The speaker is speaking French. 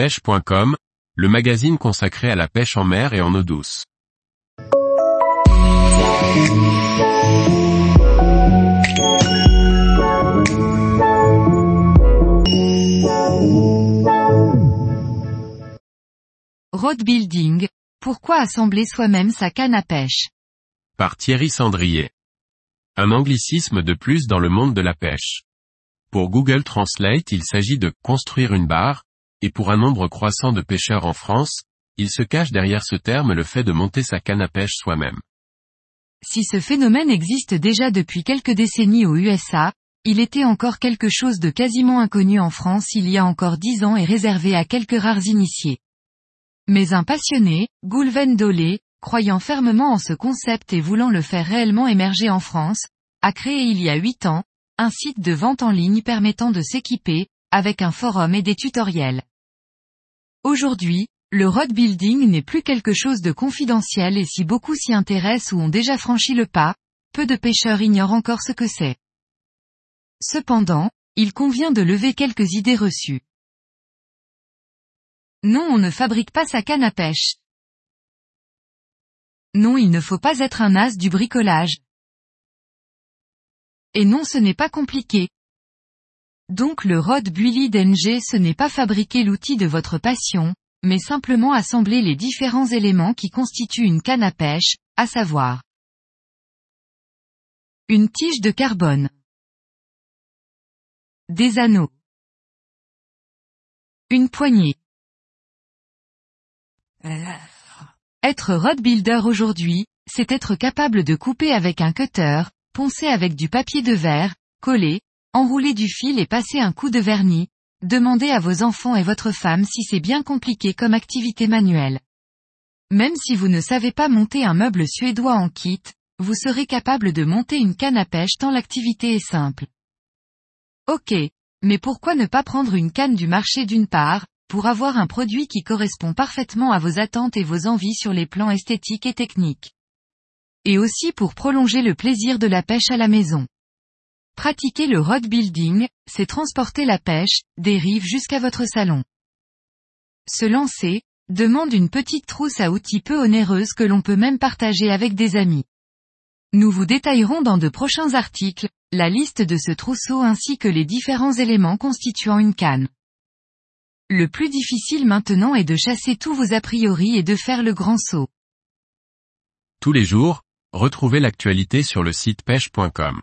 pêche.com, le magazine consacré à la pêche en mer et en eau douce. Road building, pourquoi assembler soi-même sa canne à pêche? Par Thierry Sandrier. Un anglicisme de plus dans le monde de la pêche. Pour Google Translate il s'agit de construire une barre, et pour un nombre croissant de pêcheurs en France, il se cache derrière ce terme le fait de monter sa canne à pêche soi-même. Si ce phénomène existe déjà depuis quelques décennies aux USA, il était encore quelque chose de quasiment inconnu en France il y a encore dix ans et réservé à quelques rares initiés. Mais un passionné, Goulven Dolé, croyant fermement en ce concept et voulant le faire réellement émerger en France, a créé il y a huit ans, un site de vente en ligne permettant de s'équiper, avec un forum et des tutoriels. Aujourd'hui, le road building n'est plus quelque chose de confidentiel et si beaucoup s'y intéressent ou ont déjà franchi le pas, peu de pêcheurs ignorent encore ce que c'est. Cependant, il convient de lever quelques idées reçues. Non on ne fabrique pas sa canne à pêche. Non il ne faut pas être un as du bricolage. Et non ce n'est pas compliqué. Donc le Rod Builly d'NG ce n'est pas fabriquer l'outil de votre passion, mais simplement assembler les différents éléments qui constituent une canne à pêche, à savoir une tige de carbone, des anneaux, une poignée. Être rod builder aujourd'hui, c'est être capable de couper avec un cutter, poncer avec du papier de verre, coller, enrouler du fil et passer un coup de vernis, demandez à vos enfants et votre femme si c'est bien compliqué comme activité manuelle. Même si vous ne savez pas monter un meuble suédois en kit, vous serez capable de monter une canne à pêche tant l'activité est simple. Ok, mais pourquoi ne pas prendre une canne du marché d'une part, pour avoir un produit qui correspond parfaitement à vos attentes et vos envies sur les plans esthétiques et techniques? Et aussi pour prolonger le plaisir de la pêche à la maison. Pratiquer le rod building, c'est transporter la pêche, des rives jusqu'à votre salon. Se lancer, demande une petite trousse à outils peu onéreuse que l'on peut même partager avec des amis. Nous vous détaillerons dans de prochains articles, la liste de ce trousseau ainsi que les différents éléments constituant une canne. Le plus difficile maintenant est de chasser tous vos a priori et de faire le grand saut. Tous les jours, retrouvez l'actualité sur le site pêche.com.